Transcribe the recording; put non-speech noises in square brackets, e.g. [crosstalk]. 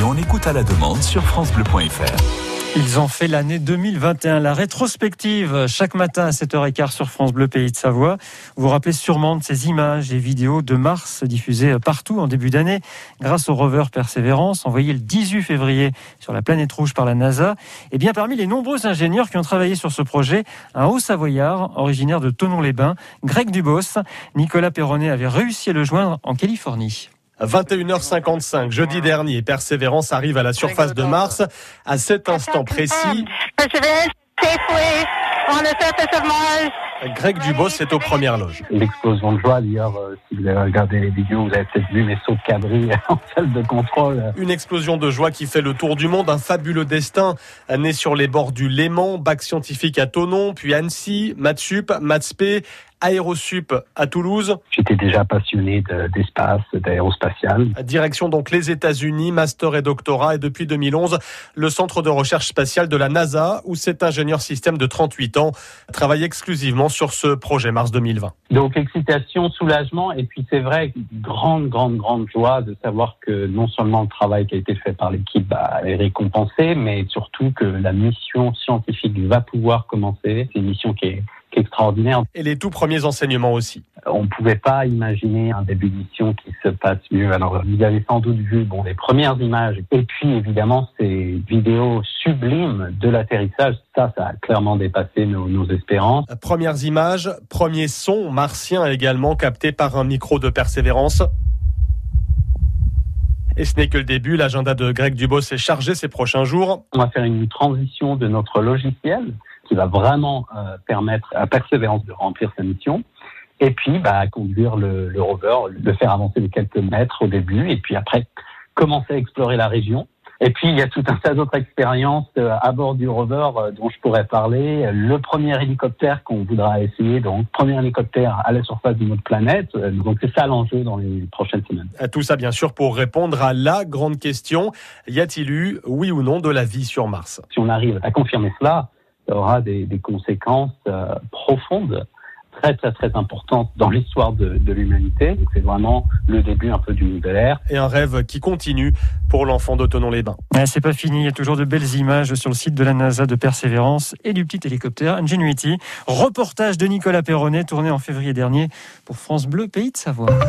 et on écoute à la demande sur francebleu.fr. Ils ont fait l'année 2021, la rétrospective, chaque matin à 7h15 sur France Bleu Pays de Savoie. Vous vous rappelez sûrement de ces images et vidéos de Mars diffusées partout en début d'année grâce au rover Persévérance envoyé le 18 février sur la planète rouge par la NASA. Et bien parmi les nombreux ingénieurs qui ont travaillé sur ce projet, un haut savoyard originaire de Tonon-les-Bains, Greg Dubos. Nicolas Perronnet avait réussi à le joindre en Californie. 21h55, jeudi dernier, Persévérance arrive à la surface de Mars. À cet instant précis, Greg Dubos est aux premières loges. L'explosion de joie, d'ailleurs, euh, si vous avez regardé les vidéos, vous avez peut-être vu mes sauts de cabri [laughs] en salle de contrôle. Une explosion de joie qui fait le tour du monde, un fabuleux destin, né sur les bords du Léman, bac scientifique à Tonon, puis Annecy, Matsup, Matspé, Aérosup à Toulouse. J'étais déjà passionné d'espace, d'aérospatial. Direction donc les États-Unis, master et doctorat, et depuis 2011, le centre de recherche spatiale de la NASA, où cet ingénieur système de 38 ans travaille exclusivement sur ce projet Mars 2020. Donc excitation, soulagement, et puis c'est vrai, grande, grande, grande joie de savoir que non seulement le travail qui a été fait par l'équipe bah, est récompensé, mais surtout que la mission scientifique va pouvoir commencer. C'est une mission qui est extraordinaire. Et les tout premiers enseignements aussi. On ne pouvait pas imaginer un début de mission qui se passe mieux. Alors, vous avez sans doute vu bon, les premières images et puis évidemment ces vidéos sublimes de l'atterrissage. Ça, ça a clairement dépassé nos, nos espérances. Premières images, premiers sons martiens également captés par un micro de persévérance. Et ce n'est que le début. L'agenda de Greg Dubos est chargé ces prochains jours. On va faire une transition de notre logiciel qui va vraiment euh, permettre à Persévérance de remplir sa mission. Et puis, bah, conduire le, le rover, le faire avancer de quelques mètres au début, et puis après, commencer à explorer la région. Et puis, il y a tout un tas d'autres expériences euh, à bord du rover euh, dont je pourrais parler. Le premier hélicoptère qu'on voudra essayer, donc premier hélicoptère à la surface d'une autre planète. Donc, c'est ça l'enjeu dans les prochaines semaines. Tout ça, bien sûr, pour répondre à la grande question. Y a-t-il eu, oui ou non, de la vie sur Mars? Si on arrive à confirmer cela, ça aura des, des conséquences euh, profondes, très très très importantes dans l'histoire de, de l'humanité. C'est vraiment le début un peu du nouvel ère. Et un rêve qui continue pour l'enfant d'Autonon-les-Bains. Ah, c'est pas fini, il y a toujours de belles images sur le site de la NASA de Persévérance et du petit hélicoptère Ingenuity. Reportage de Nicolas Perronnet tourné en février dernier pour France Bleu, Pays de Savoie.